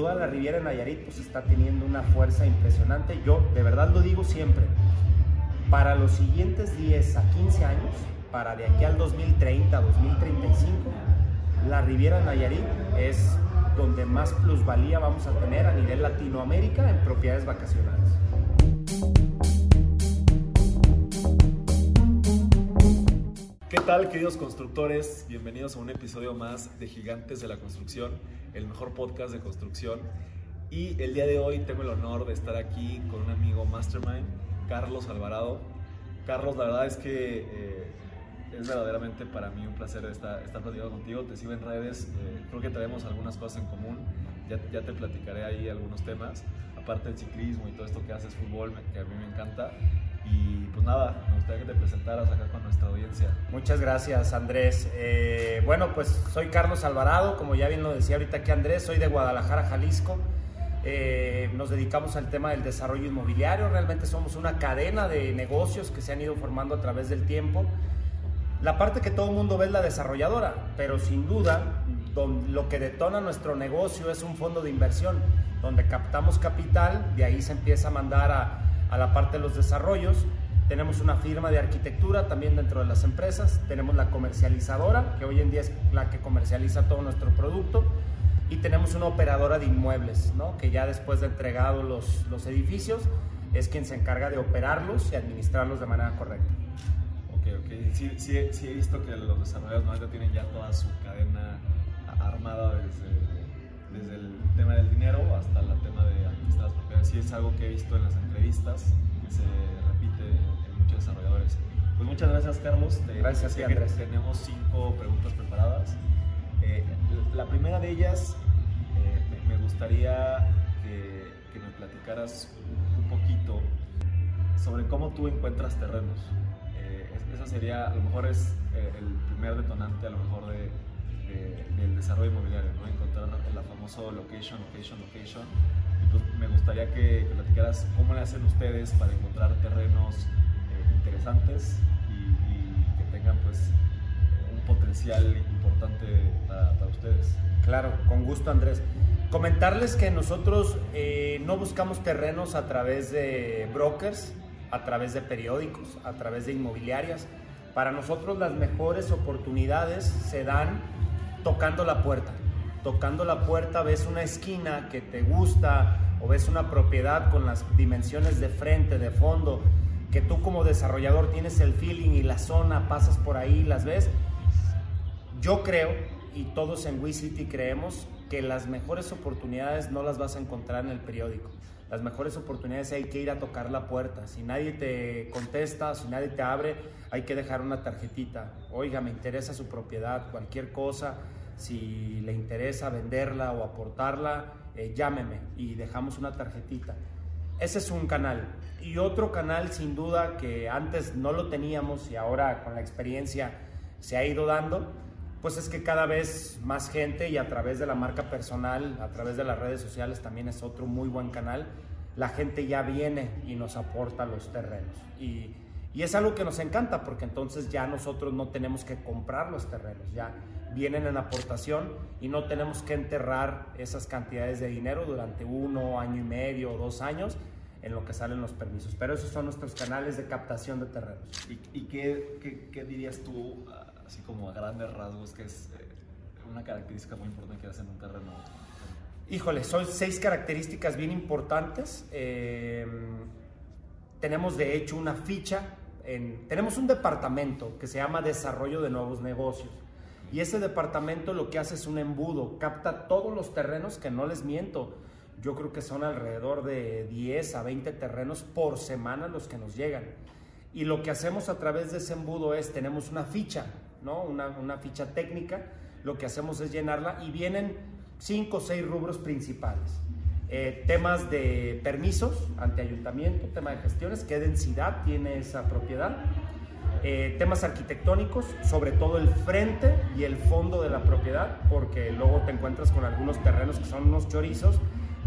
Toda la Riviera Nayarit pues está teniendo una fuerza impresionante. Yo de verdad lo digo siempre. Para los siguientes 10 a 15 años, para de aquí al 2030, 2035, la Riviera Nayarit es donde más plusvalía vamos a tener a nivel Latinoamérica en propiedades vacacionales. Tal, queridos constructores? Bienvenidos a un episodio más de Gigantes de la Construcción, el mejor podcast de construcción. Y el día de hoy tengo el honor de estar aquí con un amigo mastermind, Carlos Alvarado. Carlos, la verdad es que eh, es verdaderamente para mí un placer estar, estar platicando contigo. Te sigo en redes, eh, creo que tenemos algunas cosas en común. Ya, ya te platicaré ahí algunos temas. Aparte del ciclismo y todo esto que haces, fútbol, que a mí me encanta. Y pues nada, me gustaría que te presentaras acá con nuestra audiencia. Muchas gracias Andrés. Eh, bueno, pues soy Carlos Alvarado, como ya bien lo decía ahorita aquí Andrés, soy de Guadalajara, Jalisco. Eh, nos dedicamos al tema del desarrollo inmobiliario, realmente somos una cadena de negocios que se han ido formando a través del tiempo. La parte que todo el mundo ve es la desarrolladora, pero sin duda lo que detona nuestro negocio es un fondo de inversión, donde captamos capital, de ahí se empieza a mandar a a la parte de los desarrollos. Tenemos una firma de arquitectura también dentro de las empresas. Tenemos la comercializadora, que hoy en día es la que comercializa todo nuestro producto. Y tenemos una operadora de inmuebles, ¿no? que ya después de entregados los, los edificios, es quien se encarga de operarlos y administrarlos de manera correcta. Ok, ok. Sí, sí, sí he visto que los desarrolladores no tienen ya toda su cadena armada desde, desde el tema del dinero hasta el Sí es algo que he visto en las entrevistas, que se repite en muchos desarrolladores. Pues muchas gracias, Carlos. gracias, sí, Andrés. Tenemos cinco preguntas preparadas. Eh, la primera de ellas, eh, me gustaría que, que, me platicaras un poquito sobre cómo tú encuentras terrenos. Eh, esa sería, a lo mejor es el primer detonante, a lo mejor de, de, del desarrollo inmobiliario, ¿no? encontrar el famoso location, location, location pues me gustaría que, platicaras cómo le hacen ustedes para encontrar terrenos eh, interesantes y, que tengan pues un potencial importante para, para, ustedes. Claro, con gusto Andrés. Comentarles que nosotros eh, no buscamos terrenos a través de brokers, a través de periódicos, a través de inmobiliarias. Para nosotros las mejores oportunidades se dan tocando la puerta tocando la puerta ves una esquina que te gusta o ves una propiedad con las dimensiones de frente, de fondo, que tú como desarrollador tienes el feeling y la zona, pasas por ahí, las ves. Yo creo, y todos en WeCity creemos, que las mejores oportunidades no las vas a encontrar en el periódico. Las mejores oportunidades hay que ir a tocar la puerta. Si nadie te contesta, si nadie te abre, hay que dejar una tarjetita. Oiga, me interesa su propiedad, cualquier cosa si le interesa venderla o aportarla, eh, llámeme y dejamos una tarjetita. Ese es un canal. Y otro canal sin duda que antes no lo teníamos y ahora con la experiencia se ha ido dando, pues es que cada vez más gente y a través de la marca personal, a través de las redes sociales también es otro muy buen canal, la gente ya viene y nos aporta los terrenos. Y, y es algo que nos encanta porque entonces ya nosotros no tenemos que comprar los terrenos, ya vienen en aportación y no tenemos que enterrar esas cantidades de dinero durante uno, año y medio o dos años en lo que salen los permisos. Pero esos son nuestros canales de captación de terrenos. ¿Y, y qué, qué, qué, dirías tú, así como a grandes rasgos, que es eh, una característica muy importante que hacen un terreno? Híjole, son seis características bien importantes. Eh, tenemos de hecho una ficha, en, tenemos un departamento que se llama Desarrollo de Nuevos Negocios. Y ese departamento lo que hace es un embudo, capta todos los terrenos que no les miento. Yo creo que son alrededor de 10 a 20 terrenos por semana los que nos llegan. Y lo que hacemos a través de ese embudo es, tenemos una ficha, ¿no? Una, una ficha técnica, lo que hacemos es llenarla y vienen 5 o 6 rubros principales. Eh, temas de permisos ante ayuntamiento, tema de gestiones, qué densidad tiene esa propiedad, eh, temas arquitectónicos, sobre todo el frente y el fondo de la propiedad, porque luego te encuentras con algunos terrenos que son unos chorizos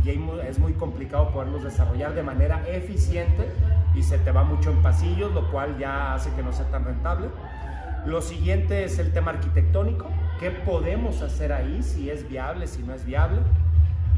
y es muy complicado poderlos desarrollar de manera eficiente y se te va mucho en pasillos, lo cual ya hace que no sea tan rentable. Lo siguiente es el tema arquitectónico, qué podemos hacer ahí, si es viable, si no es viable.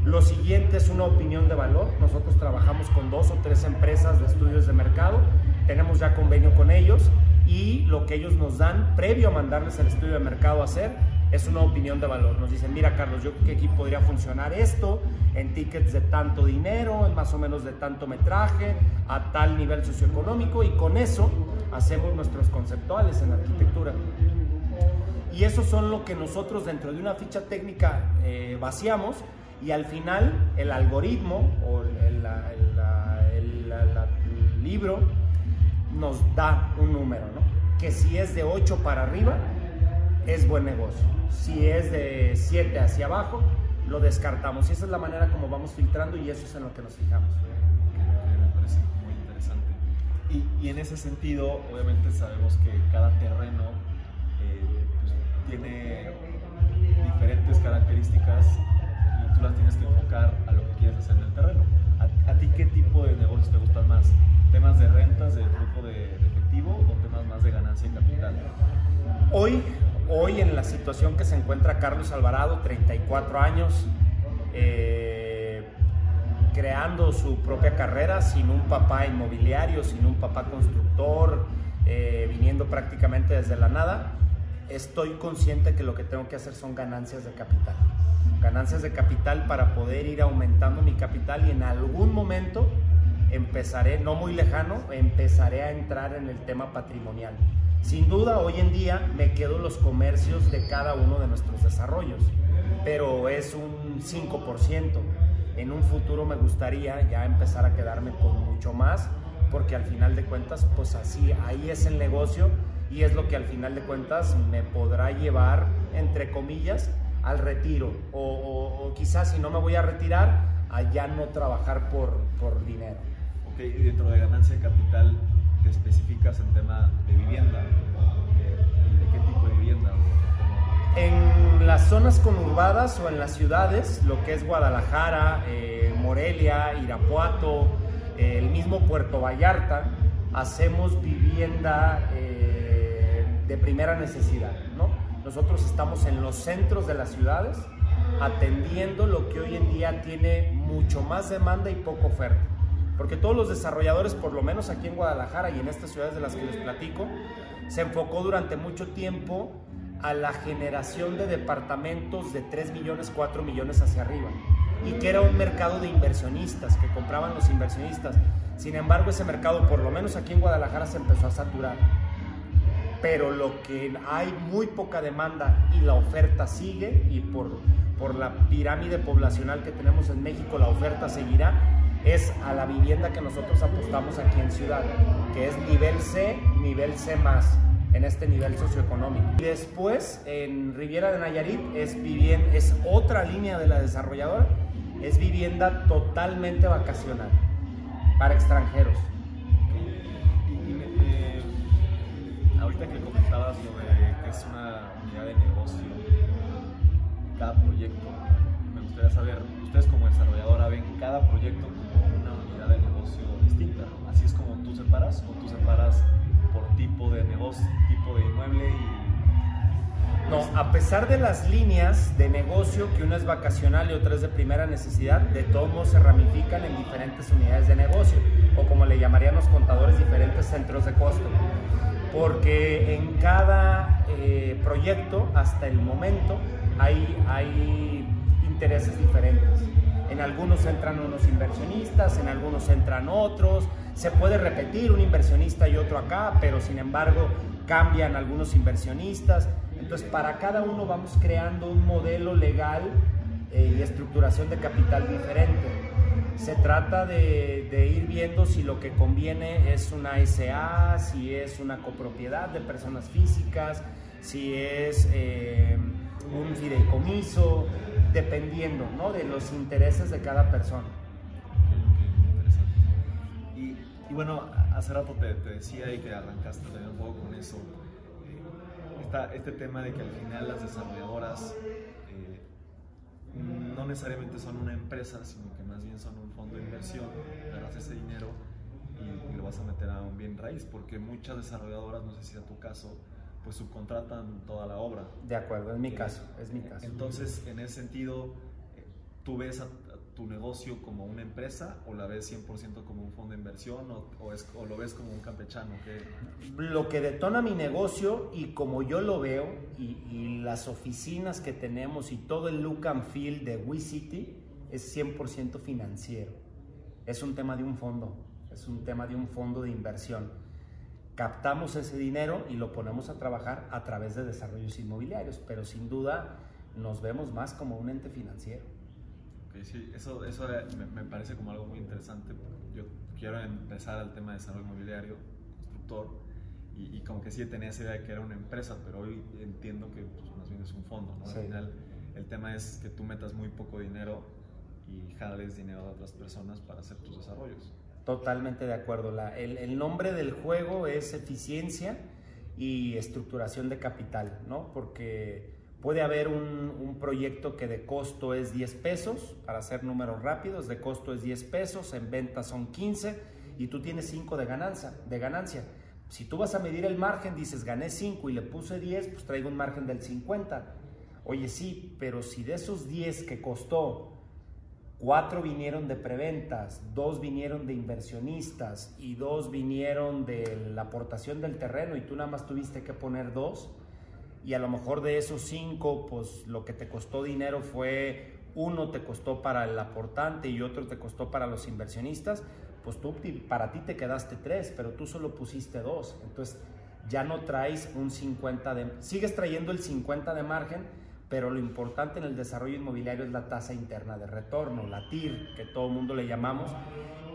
Lo siguiente es una opinión de valor. Nosotros trabajamos con dos o tres empresas de estudios de mercado, tenemos ya convenio con ellos y lo que ellos nos dan previo a mandarles el estudio de mercado a hacer es una opinión de valor. Nos dicen, mira Carlos, yo creo que aquí podría funcionar esto en tickets de tanto dinero, en más o menos de tanto metraje, a tal nivel socioeconómico y con eso hacemos nuestros conceptuales en arquitectura. Y eso son lo que nosotros dentro de una ficha técnica eh, vaciamos y al final el algoritmo o el, libro nos da un número, ¿no? Que si es de 8 para arriba, es buen negocio. Si es de 7 hacia abajo, lo descartamos. Y esa es la manera como vamos filtrando y eso es en lo que nos fijamos. Me parece muy interesante. Y, y en ese sentido, obviamente sabemos que cada terreno eh, pues, tiene diferentes características las tienes que enfocar a lo que quieres hacer en el terreno. ¿A, a ti qué tipo de negocios te gustan más? ¿Temas de rentas, de flujo de, de efectivo o temas más de ganancia y capital? Hoy hoy en la situación que se encuentra Carlos Alvarado, 34 años, eh, creando su propia carrera sin un papá inmobiliario, sin un papá constructor, eh, viniendo prácticamente desde la nada, estoy consciente que lo que tengo que hacer son ganancias de capital. Ganancias de capital para poder ir aumentando mi capital y en algún momento empezaré, no muy lejano, empezaré a entrar en el tema patrimonial. Sin duda, hoy en día me quedo los comercios de cada uno de nuestros desarrollos, pero es un 5%. En un futuro me gustaría ya empezar a quedarme con mucho más, porque al final de cuentas, pues así, ahí es el negocio y es lo que al final de cuentas me podrá llevar, entre comillas, al retiro. O, quizás si no me voy a retirar, a ya no trabajar por, por dinero. Ok, y dentro de ganancia de capital, te especificas en tema de vivienda. Eh, ¿De qué tipo de vivienda? En las zonas conurbadas o en las ciudades, lo que es Guadalajara, eh, Morelia, Irapuato, eh, el mismo Puerto Vallarta, hacemos vivienda de primera necesidad. ¿no? Nosotros estamos en los centros de las ciudades atendiendo lo que hoy en día tiene mucho más demanda y poca oferta. Porque todos los desarrolladores, por lo menos aquí en Guadalajara y en estas ciudades de las que les platico, se enfocó durante mucho tiempo a la generación de departamentos de 3 millones, 4 millones hacia arriba. Y que era un mercado de inversionistas, que compraban los inversionistas. Sin embargo, ese mercado, por lo menos aquí en Guadalajara, se empezó a saturar. Pero lo que hay muy poca demanda y la oferta sigue, y por, por la pirámide poblacional que tenemos en México, la oferta seguirá, es a la vivienda que nosotros apostamos aquí en Ciudad, que es nivel C, nivel C más, en este nivel socioeconómico. Y después, en Riviera de Nayarit, es, vivienda, es otra línea de la desarrolladora, es vivienda totalmente vacacional, para extranjeros. Ahorita que comentabas lo de que es una unidad de negocio, cada proyecto, me gustaría saber, ustedes como desarrolladora ven cada proyecto de negocio distinta. Así es como tú separas o tú separas por tipo de negocio, tipo de inmueble y... No, a pesar de las líneas de negocio, que una es vacacional y otra es de primera necesidad, de todos modos se ramifican en diferentes unidades de negocio, o como le llamarían los contadores, diferentes centros de costo. Porque en cada eh, proyecto, hasta el momento, hay, intereses diferentes. En algunos entran unos inversionistas, en algunos entran otros. Se puede repetir un inversionista y otro acá, pero sin embargo cambian algunos inversionistas. Entonces, para cada uno vamos creando un modelo legal eh, y estructuración de capital diferente. Se trata de, ir viendo si lo que conviene es una SA, si es una copropiedad de personas físicas, si es eh, un fideicomiso, dependiendo ¿no? de los intereses de cada persona. Y, y, bueno, hace rato te, te, decía y que arrancaste también un poco con eso, eh, este tema de que al final las desarrolladoras eh, no necesariamente son una empresa, sino que más bien son un fondo de inversión, agarras ese dinero y, y, lo vas a meter a un bien raíz, porque muchas desarrolladoras, no sé si sea tu caso, pues subcontratan toda la obra. De acuerdo, es mi caso, es mi caso. Entonces, en ese sentido, tú ves a, tu negocio como una empresa o la ves 100% como un fondo de inversión o, o, lo ves como un campechano? Lo que detona mi negocio y como yo lo veo y, y, las oficinas que tenemos y todo el look and feel de WeCity es 100% financiero. Es un tema de un fondo, es un tema de un fondo de inversión. Captamos ese dinero y lo ponemos a trabajar a través de desarrollos inmobiliarios, pero sin duda nos vemos más como un ente financiero. Sí, eso, eso me, parece como algo muy interesante. Yo quiero empezar al tema de desarrollo inmobiliario, constructor, y, como que sí tenía esa idea de que era una empresa, pero hoy entiendo que pues, más bien es un fondo. ¿no? Al final, el tema es que tú metas muy poco dinero y jales dinero a otras personas para hacer tus desarrollos. Totalmente de acuerdo. La, el, el, nombre del juego es eficiencia y estructuración de capital, ¿no? Porque Puede haber un, proyecto que de costo es 10 pesos, para hacer números rápidos, de costo es 10 pesos, en venta son 15 y tú tienes 5 de ganancia, de ganancia. Si tú vas a medir el margen, dices gané 5 y le puse 10, pues traigo un margen del 50. Oye, sí, pero si de esos 10 que costó, 4 vinieron de preventas, 2 vinieron de inversionistas y 2 vinieron de la aportación del terreno y tú nada más tuviste que poner 2, y a lo mejor de esos cinco, pues lo que te costó dinero fue uno te costó para el aportante y otro te costó para los inversionistas, pues tú para ti te quedaste tres, pero tú solo pusiste dos. Entonces ya no traes un 50 de... Sigues trayendo el 50 de margen, pero lo importante en el desarrollo inmobiliario es la tasa interna de retorno, la TIR, que todo el mundo le llamamos.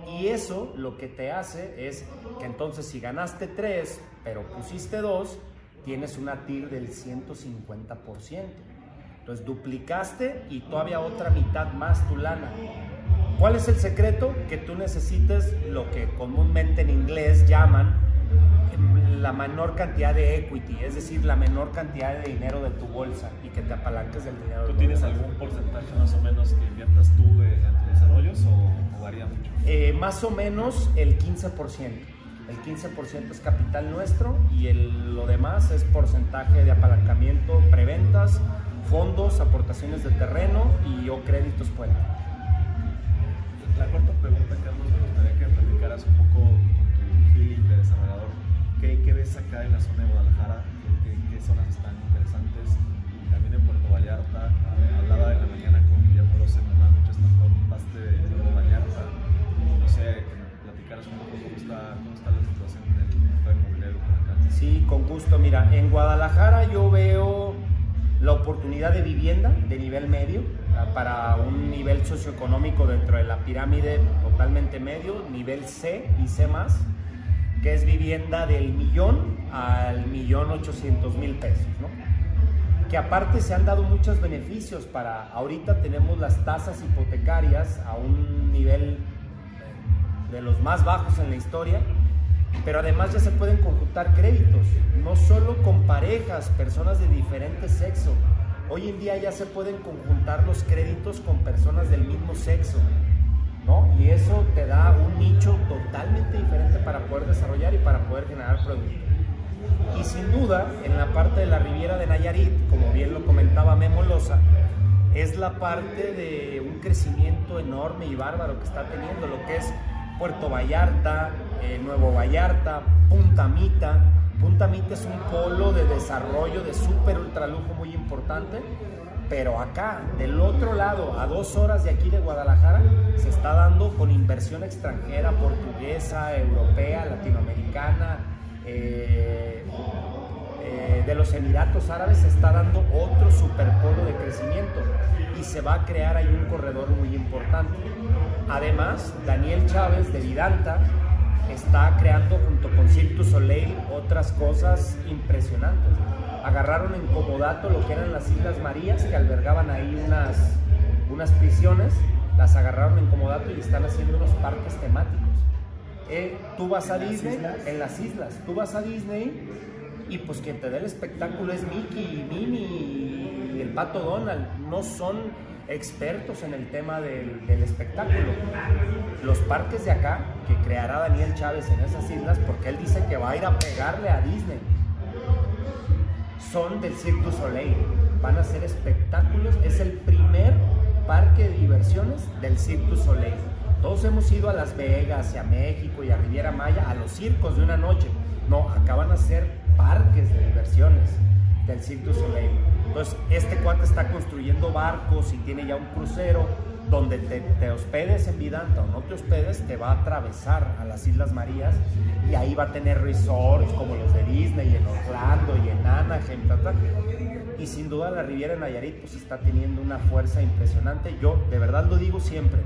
Y eso lo que te hace es que entonces si ganaste tres, pero pusiste dos, tienes una TIR del 150%. Entonces duplicaste y todavía otra mitad más tu lana. ¿Cuál es el secreto? Que tú necesites lo que comúnmente en inglés llaman em, la menor cantidad de equity, es decir, la menor cantidad de dinero de tu bolsa y que te apalanques del dinero. ¿Tú tienes algún porcentaje más o menos que inviertas tú de, desarrollos o, varía mucho? Eh, más o menos el 15% el 15% es capital nuestro y el, lo demás es porcentaje de apalancamiento, preventas, fondos, aportaciones de terreno y o créditos puente. La cuarta pregunta, Carlos, me gustaría que platicaras un poco tu feeling de desarrollador. ¿Qué, ves acá en la zona de Guadalajara? ¿Qué, qué, zonas están interesantes? Y también en Puerto Vallarta. Hablaba de la mañana con Guillermo me mucho esta parte de un poco cómo está, cómo está Sí, con gusto. Mira, en Guadalajara yo veo la oportunidad de vivienda de nivel medio ah, para un nivel socioeconómico dentro de la pirámide totalmente medio, nivel C y C más, que es vivienda del millón al millón ochocientos mil pesos, ¿no? que aparte se han dado muchos beneficios para, ahorita tenemos las tasas hipotecarias a un nivel de los más bajos en la historia, pero además ya se pueden conjuntar créditos, no solo con parejas, personas de diferente sexo. Hoy en día ya se pueden conjuntar los créditos con personas del mismo sexo, ¿no? Y eso te da un nicho totalmente diferente para poder desarrollar y para poder generar productos. Y sin duda, en la parte de la Riviera de Nayarit, como bien lo comentaba Memo Loza, es la parte de un crecimiento enorme y bárbaro que está teniendo, lo que es Puerto Vallarta, eh, Nuevo Vallarta, Punta Mita. Punta Mita es un polo de desarrollo de súper ultra lujo muy importante, pero acá, del otro lado, a dos horas de aquí de Guadalajara, se está dando con inversión extranjera, portuguesa, europea, latinoamericana, eh, eh, de los Emiratos Árabes, se está dando otro superpolo de crecimiento y se va a crear ahí un corredor muy importante. Además, Daniel Chávez de Vidanta está creando junto con Cirque Soleil otras cosas impresionantes. Agarraron en Comodato lo que eran las Islas Marías, que albergaban ahí unas, unas prisiones, las agarraron en Comodato y están haciendo unos parques temáticos. Eh, tú vas a Disney, en las islas, tú vas a Disney y pues quien te da el espectáculo es Mickey, Minnie y el pato Donald. No son expertos en el tema del, espectáculo. Los parques de acá, que creará Daniel Chávez en esas islas, porque él dice que va a ir a pegarle a Disney, son del Cirque du Soleil. Van a ser espectáculos. Es el primer parque de diversiones del Cirque du Soleil. Todos hemos ido a Las Vegas y a México y a Riviera Maya a los circos de una noche. No, acá van a ser parques de diversiones del Cirque du Soleil. Entonces, este cuate está construyendo barcos y tiene ya un crucero donde te, hospedes en Vidanta o no te hospedes, te va a atravesar a las Islas Marías y ahí va a tener resorts como los de Disney en Orlando y en Anaheim, y sin duda la Riviera Nayarit pues está teniendo una fuerza impresionante. Yo de verdad lo digo siempre,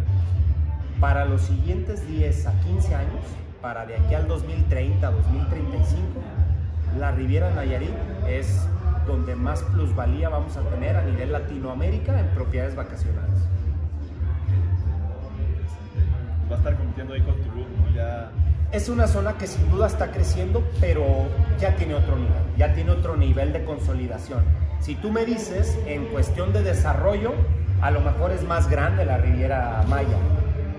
para los siguientes 10 a 15 años, para de aquí al 2030, 2035, la Riviera Nayarit es donde más plusvalía vamos a tener a nivel Latinoamérica en propiedades vacacionales. Va a estar compitiendo ahí con Tulum, ¿no? Ya... Es una zona que sin duda está creciendo, pero ya tiene otro nivel, ya tiene otro nivel de consolidación. Si tú me dices, en cuestión de desarrollo, a lo mejor es más grande la Riviera Maya,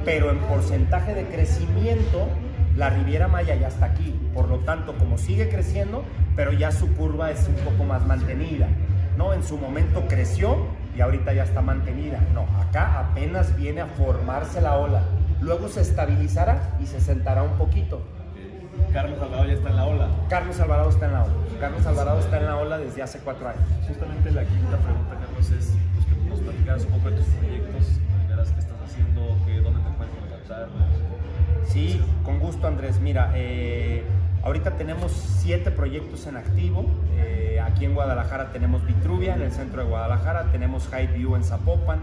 pero en porcentaje de crecimiento, la Riviera Maya ya está aquí. Por lo tanto, como sigue creciendo, pero ya su curva es un poco más mantenida. ¿no? En su momento creció y ahorita ya está mantenida. No, acá apenas viene a formarse la ola. Luego se estabilizará y se sentará un poquito. Carlos Alvarado ya está en la ola. Carlos Alvarado está en la ola. Carlos Alvarado está en la ola desde hace cuatro años. Justamente la quinta pregunta, Carlos, es pues, que nos platicaras un poco de tus proyectos, Sí, con gusto, Andrés. Mira, eh, Ahorita tenemos siete proyectos en activo. Eh, aquí en Guadalajara tenemos Vitruvia, en el centro de Guadalajara. Tenemos High View en Zapopan.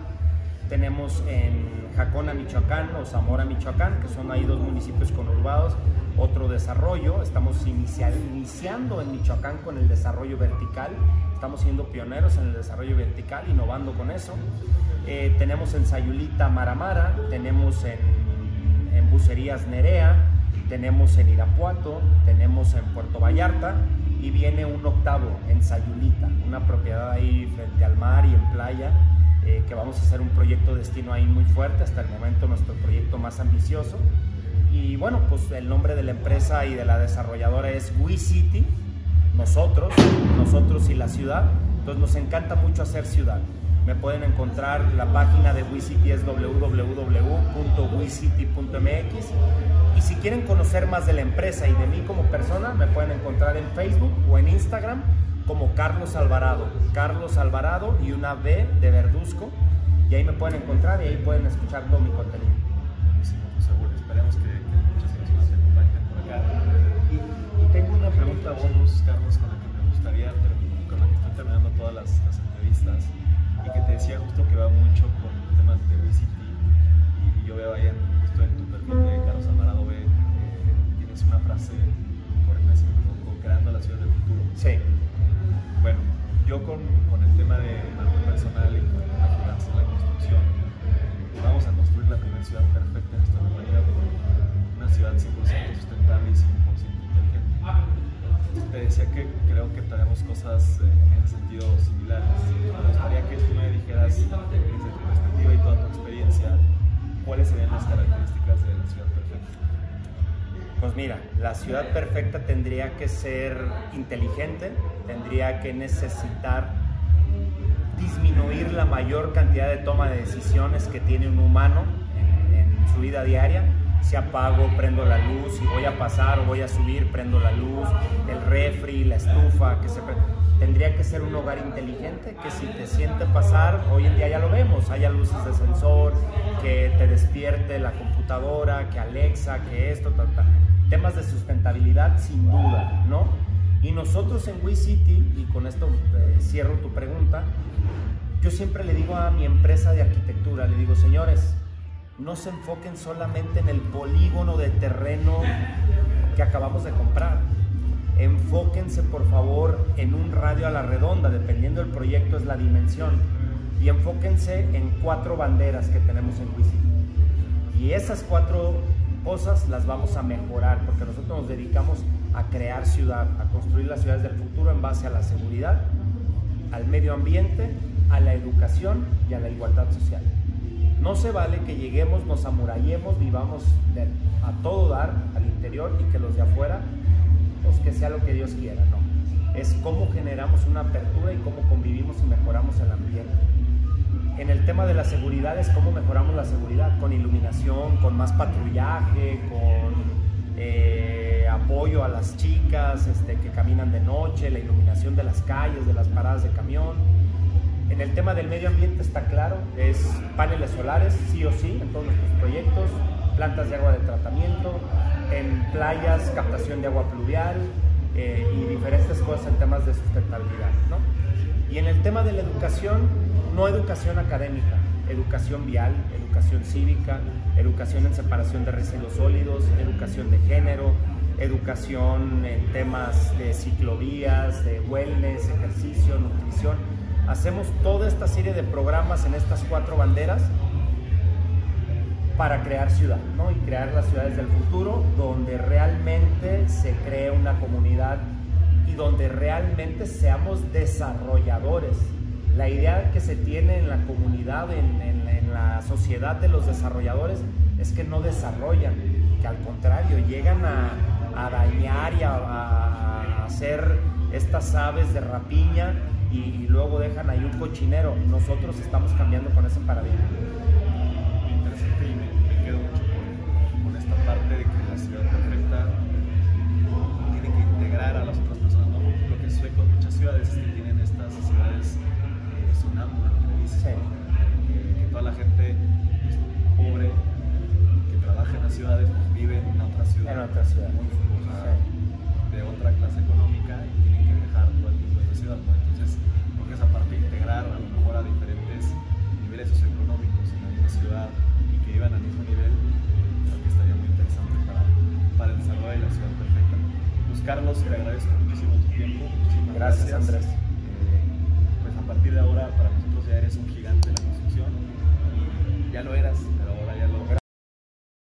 Tenemos en Jacona, Michoacán o Zamora, Michoacán, que son ahí dos municipios conurbados. Otro desarrollo. Estamos iniciando en Michoacán con el desarrollo vertical. Estamos siendo pioneros en el desarrollo vertical, innovando con eso. Eh, tenemos en Sayulita Maramara. Tenemos en, en Bucerías Nerea tenemos en Irapuato, tenemos en Puerto Vallarta y viene un octavo en Sayulita, una propiedad ahí frente al mar y en playa, eh, que vamos a hacer un proyecto destino ahí muy fuerte, hasta el momento nuestro proyecto más ambicioso. Y bueno, pues el nombre de la empresa y de la desarrolladora es WeCity, nosotros, nosotros y la ciudad. Entonces nos encanta mucho hacer ciudad. Me pueden encontrar la página de WeCity es www.wecity.mx y si quieren conocer más de la empresa y de mí como persona, me pueden encontrar en Facebook o en Instagram como Carlos Alvarado. Carlos Alvarado y una B de Verduzco. Y ahí me pueden encontrar y ahí pueden escuchar todo mi contenido. Buenísimo, pues. Esperemos que, muchas personas se por acá. Y, tengo una pregunta bonus, Carlos, que tenemos cosas eh, en sentido similares. Me gustaría que tú me dijeras, desde tu perspectiva y toda tu experiencia, cuáles serían las características de la ciudad perfecta. Pues mira, la ciudad perfecta tendría que ser inteligente, tendría que necesitar disminuir la mayor cantidad de toma de decisiones que tiene un humano en, en su vida diaria si apago, prendo la luz, si voy a pasar o voy a subir, prendo la luz, el refri, la estufa, que se tendría que ser un hogar inteligente que si te siente pasar, hoy en día ya lo vemos, haya luces de sensor, que te despierte la computadora, que Alexa, que esto, tal, tal. Temas de sustentabilidad sin duda, ¿no? Y nosotros en WeCity, y con esto eh, cierro tu pregunta, yo siempre le digo a mi empresa de arquitectura, le digo, señores, no se enfoquen solamente en el polígono de terreno que acabamos de comprar. Enfóquense por favor en un radio a la redonda, dependiendo del proyecto es la dimensión. Y enfóquense en cuatro banderas que tenemos en Wisi. Y esas cuatro cosas las vamos a mejorar porque nosotros nos dedicamos a crear ciudad, a construir las ciudades del futuro en base a la seguridad, al medio ambiente, a la educación y a la igualdad social. No se vale que lleguemos, nos amurallemos, vivamos a todo dar al interior y que los de afuera, pues que sea lo que Dios quiera, no. Es cómo generamos una apertura y cómo convivimos y mejoramos el ambiente. En el tema de la seguridad es cómo mejoramos la seguridad, con iluminación, con más patrullaje, con eh, apoyo a las chicas este, que caminan de noche, la iluminación de las calles, de las paradas de camión. En el tema del medio ambiente está claro, es paneles solares, sí o sí, en todos nuestros proyectos, plantas de agua de tratamiento, en playas, captación de agua pluvial eh, y diferentes cosas en temas de sustentabilidad. Y en el tema de la educación, no educación académica, educación vial, educación cívica, educación en separación de residuos sólidos, educación de género, educación en temas de ciclovías, de wellness, ejercicio, nutrición. Hacemos toda esta serie de programas en estas cuatro banderas para crear ciudad, ¿no? Y crear las ciudades del futuro donde realmente se cree una comunidad y donde realmente seamos desarrolladores. La idea que se tiene en la comunidad, en, la sociedad de los desarrolladores, es que no desarrollan, que al contrario, llegan a, dañar y a, hacer estas aves de rapiña y, y luego dejan ahí un cochinero. Nosotros estamos cambiando con ese paradigma. Interesante y me, me quedo mucho con, con esta parte de que la ciudad perfecta tiene que integrar a las otras personas. ¿no? Lo que sucede con muchas ciudades es que tienen estas ciudades eh, sonámbulas, que Sí. ¿no? que, que toda la gente pues, pobre que trabaja en las ciudades pues, vive en otra ciudad, En otra ciudad. muy, de otra clase económica y tienen que viajar todo el tiempo en la ciudad. ¿no? Entonces, creo que esa parte de integrar a lo mejor a diferentes niveles socioeconómicos en la misma ciudad y que vivan al mismo nivel, creo que estaría muy interesante para, para el desarrollo de la ciudad perfecta. Pues Carlos, te agradezco muchísimo tu tiempo. Muchísimas Gracias, gracias. Andrés.